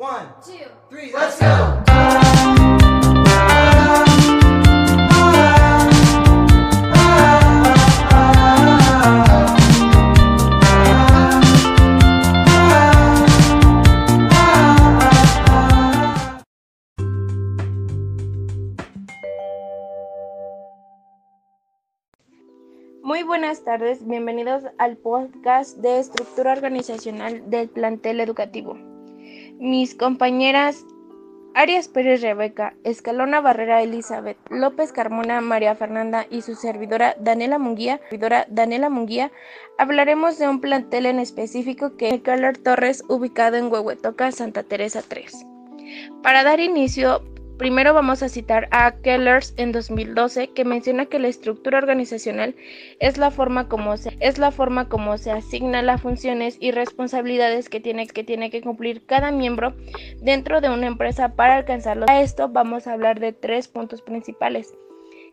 One, two, three, let's go! Muy buenas tardes, bienvenidos al podcast de estructura organizacional del plantel educativo. Mis compañeras Arias Pérez Rebeca, Escalona Barrera Elizabeth, López Carmona María Fernanda y su servidora Daniela Munguía, servidora Daniela Munguía, hablaremos de un plantel en específico que es Keller Torres, ubicado en Huehuetoca, Santa Teresa 3. Para dar inicio, Primero vamos a citar a Kellers en 2012 que menciona que la estructura organizacional es la forma como se, es la forma como se asigna las funciones y responsabilidades que tiene, que tiene que cumplir cada miembro dentro de una empresa para alcanzarlo. A esto vamos a hablar de tres puntos principales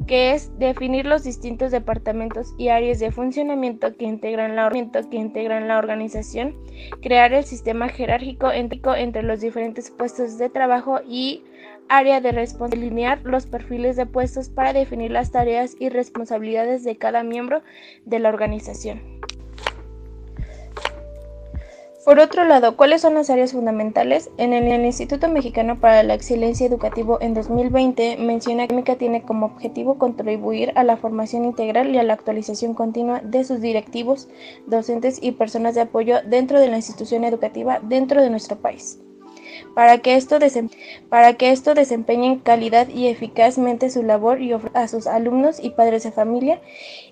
que es definir los distintos departamentos y áreas de funcionamiento que integran la, que integran la organización, crear el sistema jerárquico entre los diferentes puestos de trabajo y área de responsabilidad, alinear los perfiles de puestos para definir las tareas y responsabilidades de cada miembro de la organización. Por otro lado, ¿cuáles son las áreas fundamentales? En el, Instituto Mexicano para la Excelencia Educativa en 2020 menciona que MECA tiene como objetivo contribuir a la formación integral y a la actualización continua de sus directivos, docentes y personas de apoyo dentro de la institución educativa dentro de nuestro país para que esto, para que esto desempeñen calidad y eficazmente su labor y a sus alumnos y padres de familia,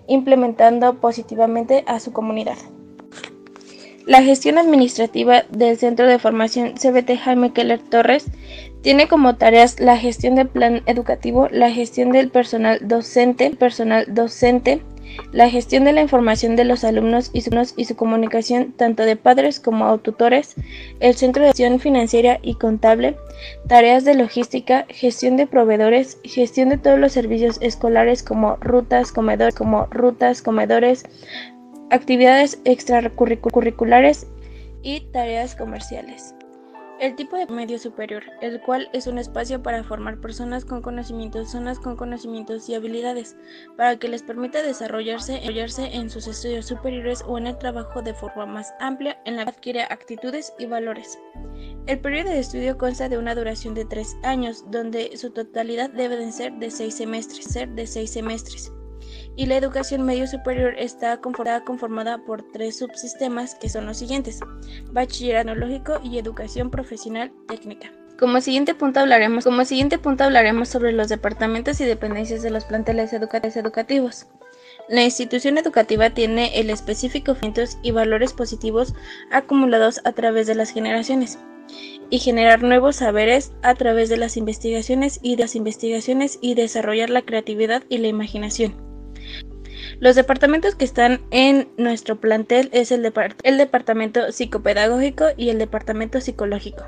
implementando positivamente a su comunidad. La gestión administrativa del Centro de Formación CBT Jaime Keller Torres tiene como tareas la gestión del plan educativo, la gestión del personal docente, personal docente, la gestión de la información de los alumnos y su, y su comunicación tanto de padres como tutores, el centro de gestión financiera y contable, tareas de logística, gestión de proveedores, gestión de todos los servicios escolares como rutas, como rutas, comedores, actividades extracurriculares y tareas comerciales. El tipo de medio superior, el cual es un espacio para formar personas con conocimientos, zonas con conocimientos y habilidades, para que les permita desarrollarse, en sus estudios superiores o en el trabajo de forma más amplia, en la que adquiere actitudes y valores. El periodo de estudio consta de una duración de tres años, donde su totalidad debe de ser de seis semestres, ser de seis semestres y la educación medio superior está conformada por tres subsistemas que son los siguientes, bachillerato tecnológico y educación profesional técnica. Como siguiente, punto hablaremos, como siguiente punto hablaremos sobre los departamentos y dependencias de los planteles educativos. La institución educativa tiene el específico y valores positivos acumulados a través de las generaciones y generar nuevos saberes a través de las investigaciones y de las investigaciones y desarrollar la creatividad y la imaginación. Los departamentos que están en nuestro plantel es el, el departamento psicopedagógico y el departamento psicológico.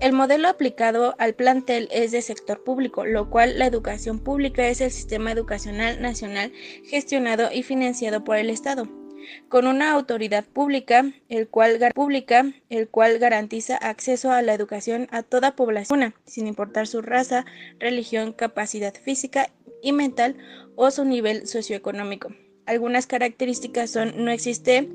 El modelo aplicado al plantel es de sector público, lo cual la educación pública es el sistema educacional nacional gestionado y financiado por el Estado, con una autoridad pública, el cual, pública, el cual garantiza acceso a la educación a toda población, sin importar su raza, religión, capacidad física y mental o su nivel socioeconómico. Algunas características son no existe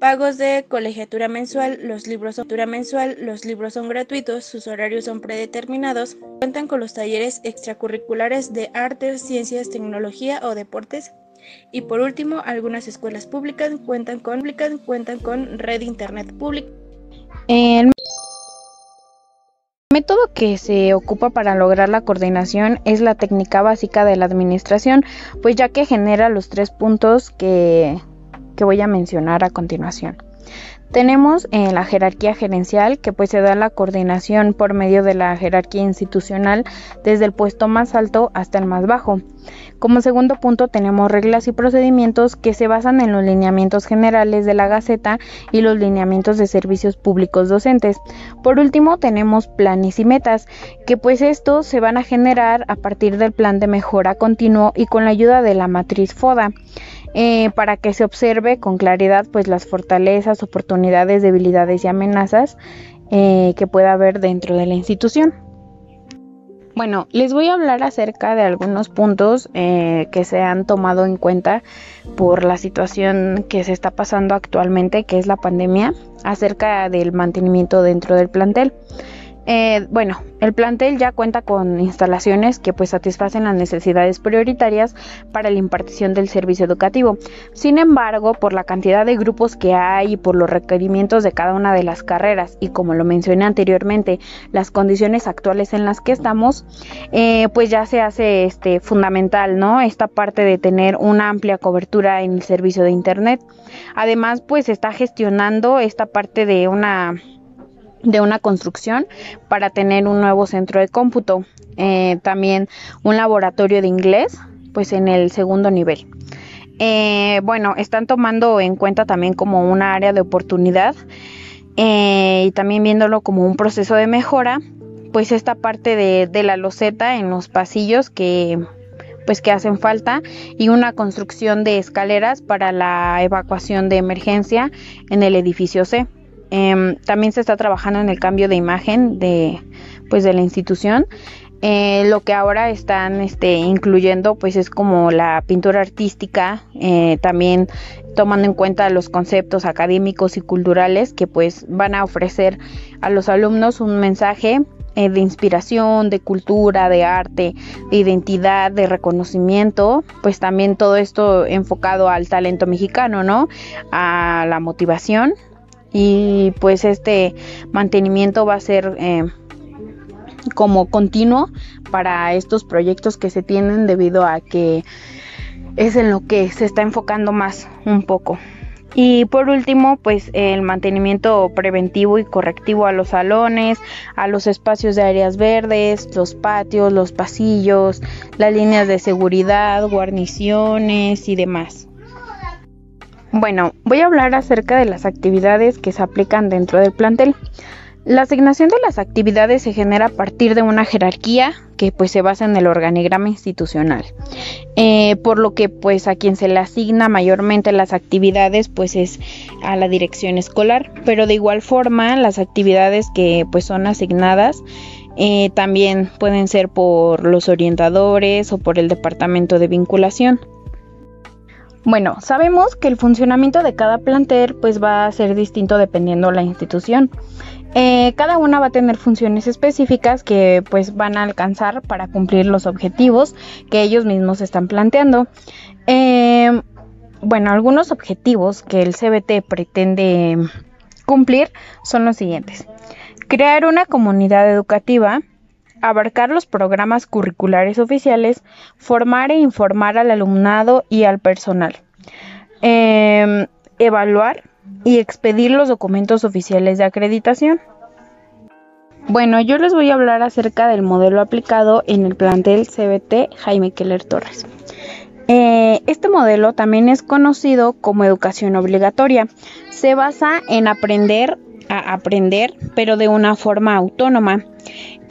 pagos de colegiatura mensual, los libros son mensual, los libros son gratuitos, sus horarios son predeterminados, cuentan con los talleres extracurriculares de artes, ciencias, tecnología o deportes. Y por último, algunas escuelas públicas cuentan con, red internet pública. Método que se ocupa para lograr la coordinación es la técnica básica de la administración, pues ya que genera los tres puntos que, voy a mencionar a continuación. Tenemos en la jerarquía gerencial, que pues se da la coordinación por medio de la jerarquía institucional desde el puesto más alto hasta el más bajo. Como segundo punto tenemos reglas y procedimientos que se basan en los lineamientos generales de la Gaceta y los lineamientos de servicios públicos docentes. Por último tenemos planes y metas, que pues estos se van a generar a partir del plan de mejora continuo y con la ayuda de la matriz FODA. Eh, para que se observe con claridad pues las fortalezas, oportunidades, debilidades y amenazas eh, que pueda haber dentro de la institución. Bueno, les voy a hablar acerca de algunos puntos eh, que se han tomado en cuenta por la situación que se está pasando actualmente, que es la pandemia, acerca del mantenimiento dentro del plantel. Eh, bueno, el plantel ya cuenta con instalaciones que pues satisfacen las necesidades prioritarias para la impartición del servicio educativo. Sin embargo, por la cantidad de grupos que hay y por los requerimientos de cada una de las carreras y como lo mencioné anteriormente, las condiciones actuales en las que estamos, eh, pues ya se hace este fundamental, ¿no? Esta parte de tener una amplia cobertura en el servicio de internet. Además, pues está gestionando esta parte de una de una construcción para tener un nuevo centro de cómputo. Eh, también un laboratorio de inglés, pues en el segundo nivel. Eh, bueno, están tomando en cuenta también como una área de oportunidad eh, y también viéndolo como un proceso de mejora, pues esta parte de, de la loseta en los pasillos que pues que hacen falta y una construcción de escaleras para la evacuación de emergencia en el edificio C. Em, también se está trabajando en el cambio de imagen de, pues, de la institución. Eh, lo que ahora están este, incluyendo pues es como la pintura artística, eh, también tomando en cuenta los conceptos académicos y culturales que pues van a ofrecer a los alumnos un mensaje eh, de inspiración, de cultura, de arte, de identidad, de reconocimiento, pues también todo esto enfocado al talento mexicano, ¿no? A la motivación y pues este mantenimiento va a ser eh, como continuo para estos proyectos que se tienen debido a que es en lo que se está enfocando más un poco. Y por último, pues el mantenimiento preventivo y correctivo a los salones, a los espacios de áreas verdes, los patios, los pasillos, las líneas de seguridad, guarniciones y demás. Bueno, voy a hablar acerca de las actividades que se aplican dentro del plantel. La asignación de las actividades se genera a partir de una jerarquía que pues se basa en el organigrama institucional, eh, por lo que pues a quien se le asigna mayormente las actividades pues es a la dirección escolar, pero de igual forma las actividades que pues son asignadas eh, también pueden ser por los orientadores o por el departamento de vinculación. Bueno, sabemos que el funcionamiento de cada plantel pues va a ser distinto dependiendo la institución. Eh, cada una va a tener funciones específicas que pues van a alcanzar para cumplir los objetivos que ellos mismos están planteando. Eh, bueno, algunos objetivos que el CBT pretende cumplir son los siguientes. Crear una comunidad educativa, abarcar los programas curriculares oficiales, formar e informar al alumnado y al personal, em, evaluar y expedir los documentos oficiales de acreditación. Bueno, yo les voy a hablar acerca del modelo aplicado en el plantel CBT Jaime Keller Torres. Eh, este modelo también es conocido como educación obligatoria. Se basa en aprender a aprender, pero de una forma autónoma.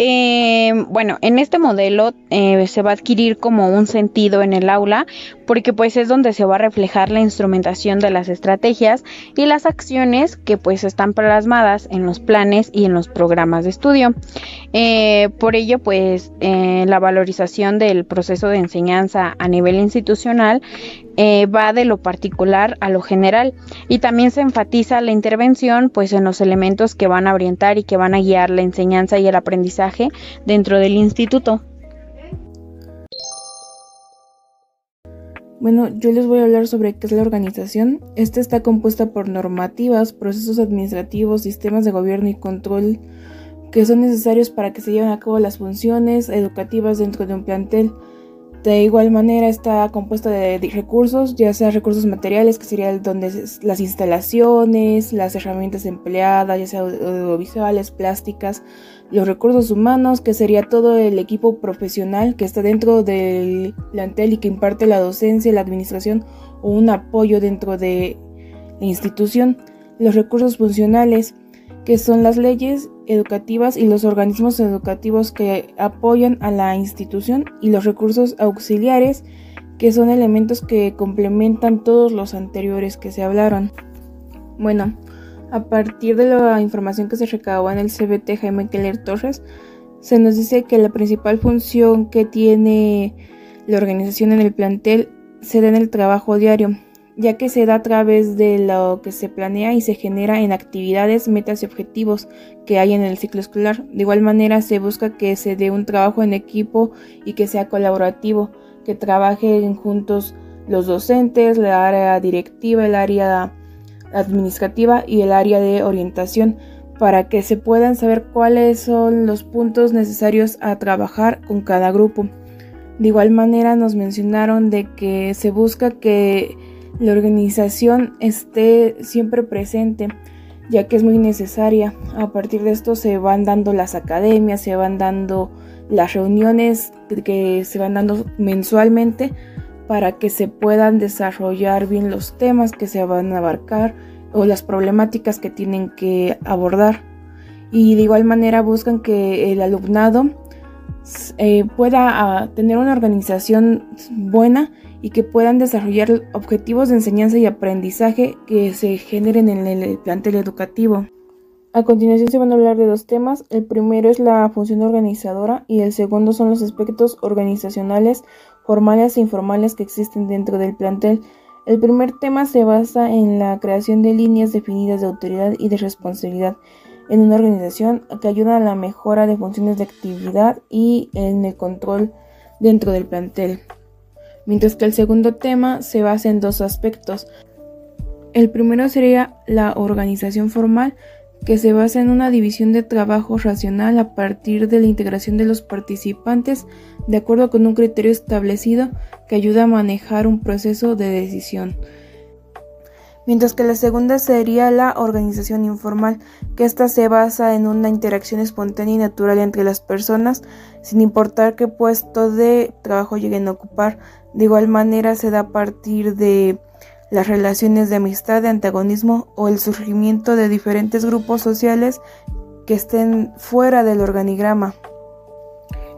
Eh, bueno, en este modelo eh, se va a adquirir como un sentido en el aula porque pues es donde se va a reflejar la instrumentación de las estrategias y las acciones que pues están plasmadas en los planes y en los programas de estudio. Eh, por ello pues la valorización del proceso de enseñanza a nivel institucional va de lo particular a lo general y también se enfatiza la intervención pues en los elementos que van a orientar y que van a guiar la enseñanza y el aprendizaje dentro del instituto. Bueno, yo les voy a hablar sobre qué es la organización. Esta está compuesta por normativas, procesos administrativos, sistemas de gobierno y control que son necesarios para que se lleven a cabo las funciones educativas dentro de un plantel. De igual manera está compuesta de recursos, ya sea recursos materiales, que sería donde las instalaciones, las herramientas empleadas, ya sea audiovisuales, plásticas, los recursos humanos, que sería todo el equipo profesional que está dentro del plantel y que imparte la docencia, la administración o un apoyo dentro de la institución, los recursos funcionales, que son las leyes educativas y los organismos educativos que apoyan a la institución y los recursos auxiliares, que son elementos que complementan todos los anteriores que se hablaron. Bueno, a partir de la información que se recabó en el CBT Jaime Keller Torres, se nos dice que la principal función que tiene la organización en el plantel se da en el trabajo diario, ya que se da a través de lo que se planea y se genera en actividades, metas y objetivos que hay en el ciclo escolar. De igual manera se busca que se dé un trabajo en equipo y que sea colaborativo, que trabajen juntos los docentes, la área directiva, el área administrativa y el área de orientación para que se puedan saber cuáles son los puntos necesarios a trabajar con cada grupo. De igual manera nos mencionaron de que se busca que la organización esté siempre presente, ya que es muy necesaria. A partir de esto se van dando las academias, se van dando las reuniones que se van dando mensualmente para que se puedan desarrollar bien los temas que se van a abarcar o las problemáticas que tienen que abordar. Y de igual manera buscan que el alumnado eh, pueda ah, tener una organización buena y que puedan desarrollar objetivos de enseñanza y aprendizaje que se generen en el plantel educativo. A continuación se van a hablar de dos temas. El primero es la función organizadora y el segundo son los aspectos organizacionales, formales e informales que existen dentro del plantel. El primer tema se basa en la creación de líneas definidas de autoridad y de responsabilidad en una organización que ayuda a la mejora de funciones de actividad y en el control dentro del plantel mientras que el segundo tema se basa en dos aspectos. El primero sería la organización formal, que se basa en una división de trabajo racional a partir de la integración de los participantes de acuerdo con un criterio establecido que ayuda a manejar un proceso de decisión. Mientras que la segunda sería la organización informal, que ésta se basa en una interacción espontánea y natural entre las personas, sin importar qué puesto de trabajo lleguen a ocupar, de igual manera se da a partir de las relaciones de amistad, de antagonismo o el surgimiento de diferentes grupos sociales que estén fuera del organigrama.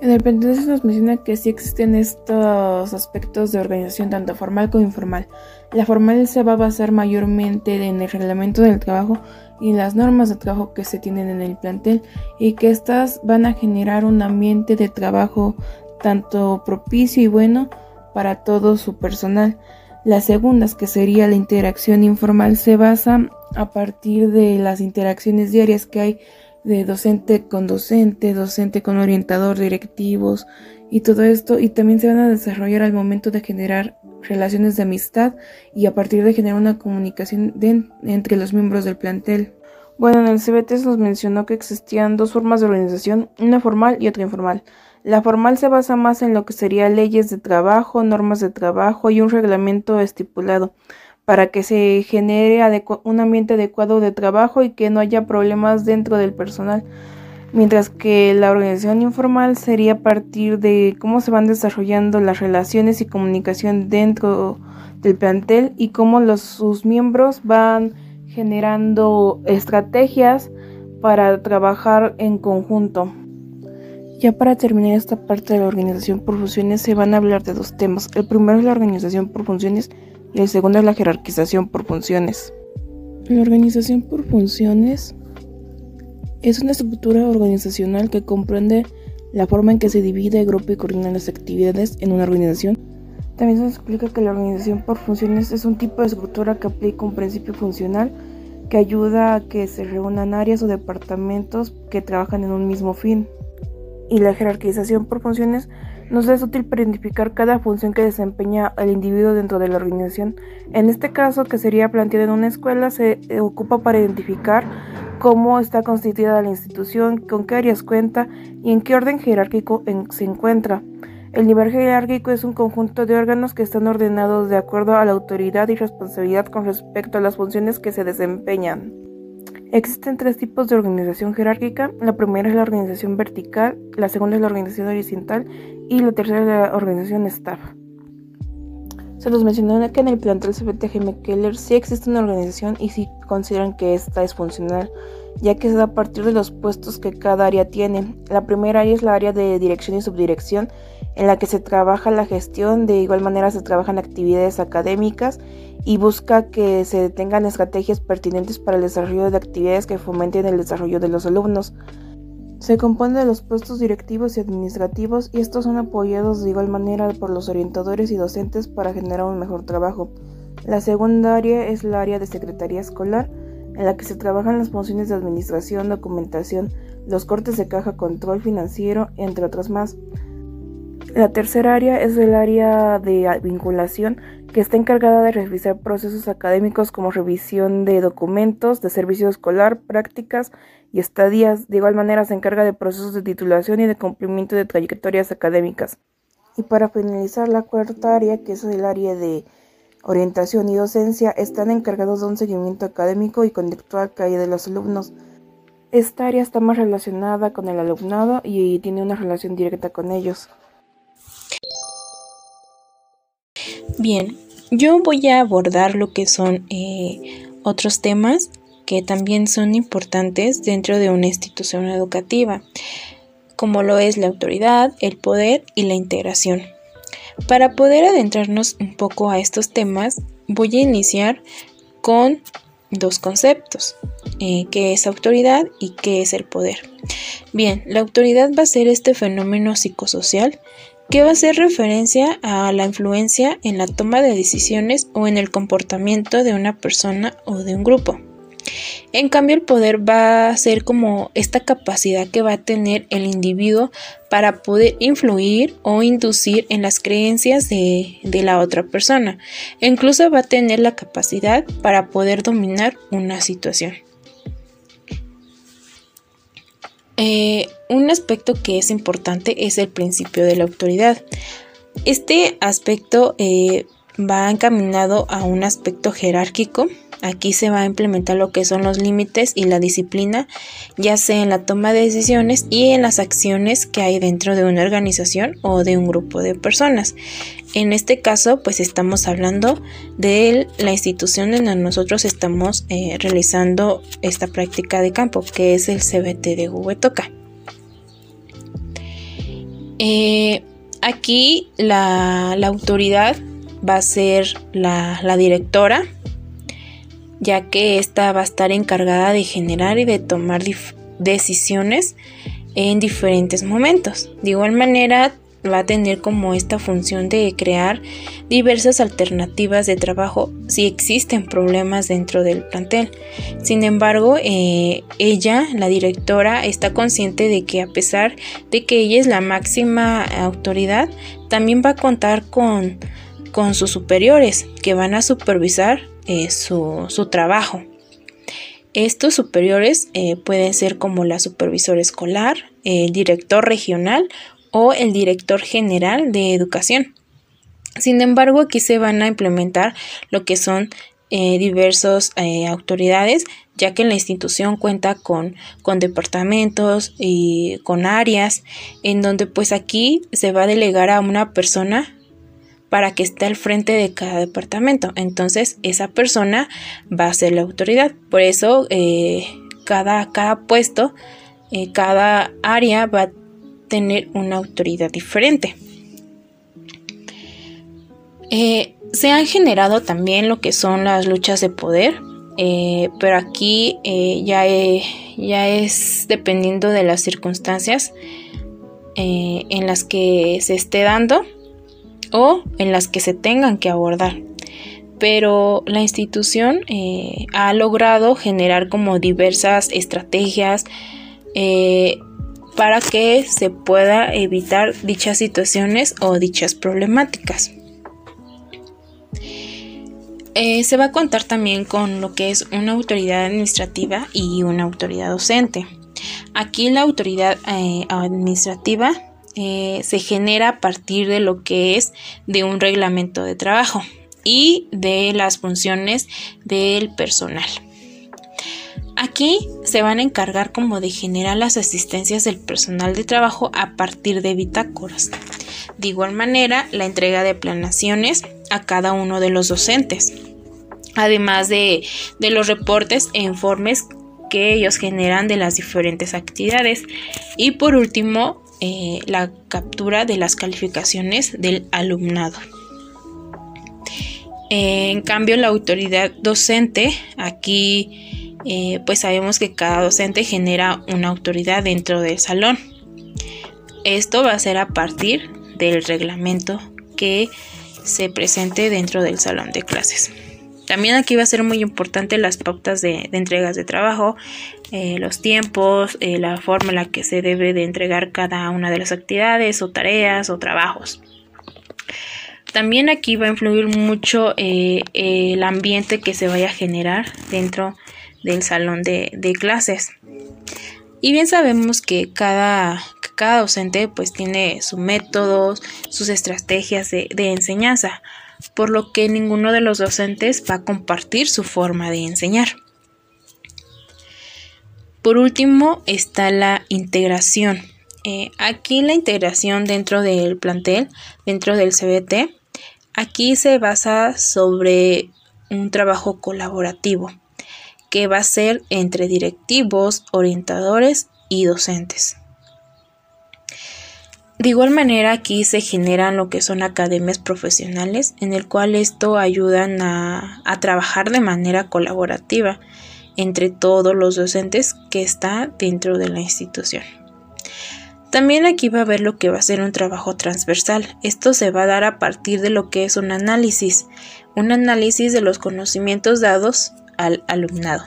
En el se nos menciona que sí existen estos aspectos de organización tanto formal como informal. La formal se va a basar mayormente en el reglamento del trabajo y las normas de trabajo que se tienen en el plantel y que éstas van a generar un ambiente de trabajo tanto propicio y bueno para todo su personal. Las segundas, que sería la interacción informal, se basa a partir de las interacciones diarias que hay de docente con docente, docente con orientador, directivos y todo esto, y también se van a desarrollar al momento de generar relaciones de amistad y a partir de generar una comunicación entre los miembros del plantel. Bueno, en el CBT nos mencionó que existían dos formas de organización, una formal y otra informal. La formal se basa más en lo que serían leyes de trabajo, normas de trabajo y un reglamento estipulado para que se genere un ambiente adecuado de trabajo y que no haya problemas dentro del personal. Mientras que la organización informal sería a partir de cómo se van desarrollando las relaciones y comunicación dentro del plantel y cómo los, sus miembros van generando estrategias para trabajar en conjunto. Ya para terminar esta parte de la organización por funciones se van a hablar de dos temas. El primero es la organización por funciones y el segundo es la jerarquización por funciones. La organización por funciones es una estructura organizacional que comprende la forma en que se divide, agrupa y coordina las actividades en una organización. También se explica que la organización por funciones es un tipo de estructura que aplica un principio funcional que ayuda a que se reúnan áreas o departamentos que trabajan en un mismo fin y la jerarquización por funciones nos es útil para identificar cada función que desempeña el individuo dentro de la organización. En este caso, que sería planteado en una escuela, se ocupa para identificar cómo está constituida la institución, con qué áreas cuenta y en qué orden jerárquico se encuentra. El nivel jerárquico es un conjunto de órganos que están ordenados de acuerdo a la autoridad y responsabilidad con respecto a las funciones que se desempeñan. Existen tres tipos de organización jerárquica. La primera es la organización vertical, la segunda es la organización horizontal y la tercera es la organización staff. Se nos mencionó que en el plantel CBTG Keller sí existe una organización y sí consideran que esta es funcional, ya que se da a partir de los puestos que cada área tiene. La primera área es la área de dirección y subdirección, en la que se trabaja la gestión, de igual manera se trabajan actividades académicas y busca que se tengan estrategias pertinentes para el desarrollo de actividades que fomenten el desarrollo de los alumnos. Se compone de los puestos directivos y administrativos y estos son apoyados de igual manera por los orientadores y docentes para generar un mejor trabajo. La segunda área es la área de secretaría escolar, en la que se trabajan las funciones de administración, documentación, los cortes de caja, control financiero, entre otras más. La tercera área es el área de vinculación, que está encargada de revisar procesos académicos como revisión de documentos, de servicio escolar, prácticas y estadías. De igual manera se encarga de procesos de titulación y de cumplimiento de trayectorias académicas. Y para finalizar, la cuarta área, que es el área de orientación y docencia, están encargados de un seguimiento académico y conductual que hay de los alumnos. Esta área está más relacionada con el alumnado y tiene una relación directa con ellos. Bien, yo voy a abordar lo que son eh, otros temas que también son importantes dentro de una institución educativa, como lo es la autoridad, el poder y la integración. Para poder adentrarnos un poco a estos temas, voy a iniciar con dos conceptos, eh, que es autoridad y qué es el poder. Bien, la autoridad va a ser este fenómeno psicosocial que va a hacer referencia a la influencia en la toma de decisiones o en el comportamiento de una persona o de un grupo. En cambio, el poder va a ser como esta capacidad que va a tener el individuo para poder influir o inducir en las creencias de, la otra persona. Incluso va a tener la capacidad para poder dominar una situación. Eh, un aspecto que es importante es el principio de la autoridad. Este aspecto eh, va encaminado a un aspecto jerárquico. Aquí se va a implementar lo que son los límites y la disciplina, ya sea en la toma de decisiones y en las acciones que hay dentro de una organización o de un grupo de personas. En este caso, pues estamos hablando de la institución en la que nosotros estamos eh, realizando esta práctica de campo, que es el CBT de Huehuetoca. Eh, aquí la, autoridad va a ser la, directora, ya que esta va a estar encargada de generar y de tomar decisiones en diferentes momentos. De igual manera, va a tener como esta función de crear diversas alternativas de trabajo si existen problemas dentro del plantel. Sin embargo, eh, ella, la directora, está consciente de que a pesar de que ella es la máxima autoridad, también va a contar con, con sus superiores que van a supervisar eh, su, su, trabajo. Estos superiores eh, pueden ser como la supervisora escolar, el director regional o el director general de educación. Sin embargo, aquí se van a implementar lo que son eh, diversas eh, autoridades, ya que la institución cuenta con, con departamentos y con áreas, en donde pues aquí se va a delegar a una persona para que esté al frente de cada departamento. Entonces, esa persona va a ser la autoridad. Por eso, eh, cada, cada puesto, cada área va a tener una autoridad diferente. Eh, se han generado también lo que son las luchas de poder, eh, pero aquí eh, ya, es dependiendo de las circunstancias en las que se esté dando o en las que se tengan que abordar. Pero la institución ha logrado generar como diversas estrategias para que se pueda evitar dichas situaciones o dichas problemáticas. Eh, se va a contar también con lo que es una autoridad administrativa y una autoridad docente. Aquí la autoridad eh, administrativa eh, se genera a partir de lo que es de un reglamento de trabajo y de las funciones del personal. Aquí se van a encargar como de generar las asistencias del personal de trabajo a partir de bitácoras. De igual manera, la entrega de planaciones a cada uno de los docentes, además de, los reportes e informes que ellos generan de las diferentes actividades. Y por último, eh, la captura de las calificaciones del alumnado. en cambio, la autoridad docente, aquí eh, pues sabemos que cada docente genera una autoridad dentro del salón. Esto va a ser a partir del reglamento que se presente dentro del salón de clases. También aquí va a ser muy importante las pautas de, entregas de trabajo, eh, los tiempos, eh, la forma en la que se debe de entregar cada una de las actividades o tareas o trabajos. También aquí va a influir mucho eh, el ambiente que se vaya a generar dentro del salón de, clases. Y bien sabemos que cada, cada docente pues tiene sus métodos, sus estrategias de, enseñanza, por lo que ninguno de los docentes va a compartir su forma de enseñar. Por último está la integración. Eh, aquí la integración dentro del plantel, dentro del CBT, aquí se basa sobre un trabajo colaborativo que va a ser entre directivos, orientadores y docentes. De igual manera aquí se generan lo que son academias profesionales en el cual esto ayudan a, trabajar de manera colaborativa entre todos los docentes que está dentro de la institución. También aquí va a haber lo que va a ser un trabajo transversal. Esto se va a dar a partir de lo que es un análisis, un análisis de los conocimientos dados al alumnado.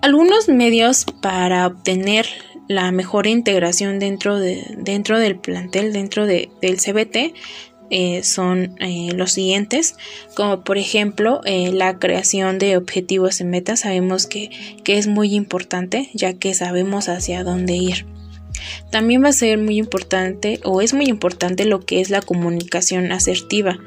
Algunos medios para obtener la mejor integración dentro, de, dentro del plantel, dentro del CBT, eh, son eh, los siguientes, como por ejemplo eh, la creación de objetivos y metas, sabemos que, que, es muy importante ya que sabemos hacia dónde ir. También va a ser muy importante o es muy importante lo que es la comunicación asertiva.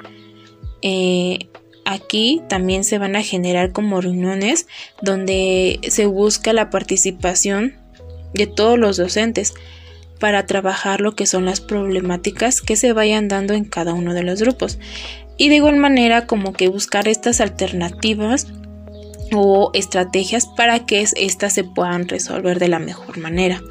Aquí también se van a generar como reuniones donde se busca la participación de todos los docentes para trabajar lo que son las problemáticas que se vayan dando en cada uno de los grupos. Y de igual manera como que buscar estas alternativas o estrategias para que éstas se puedan resolver de la mejor manera.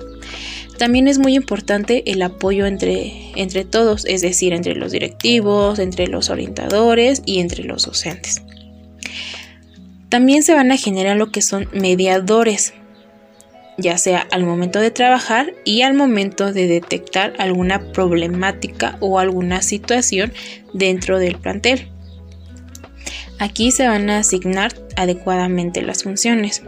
También es muy importante el apoyo entre, entre todos, es decir, entre los directivos, entre los orientadores y entre los docentes. También se van a generar lo que son mediadores, ya sea al momento de trabajar y al momento de detectar alguna problemática o alguna situación dentro del plantel. Aquí se van a asignar adecuadamente las funciones.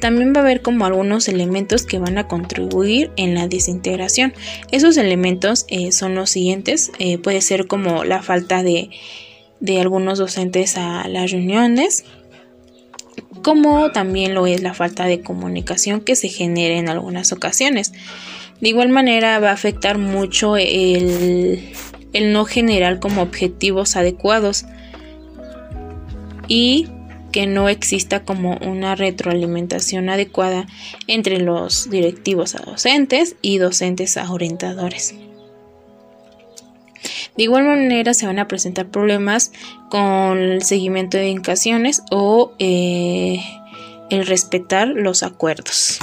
También va a haber como algunos elementos que van a contribuir en la desintegración. Esos elementos eh, son los siguientes. Eh, puede ser como la falta de, algunos docentes a las reuniones, como también lo es la falta de comunicación que se genera en algunas ocasiones. De igual manera va a afectar mucho el, el no generar como objetivos adecuados y que no exista como una retroalimentación adecuada entre los directivos a docentes y docentes a orientadores. De igual manera se van a presentar problemas con el seguimiento de indicaciones o eh, el respetar los acuerdos.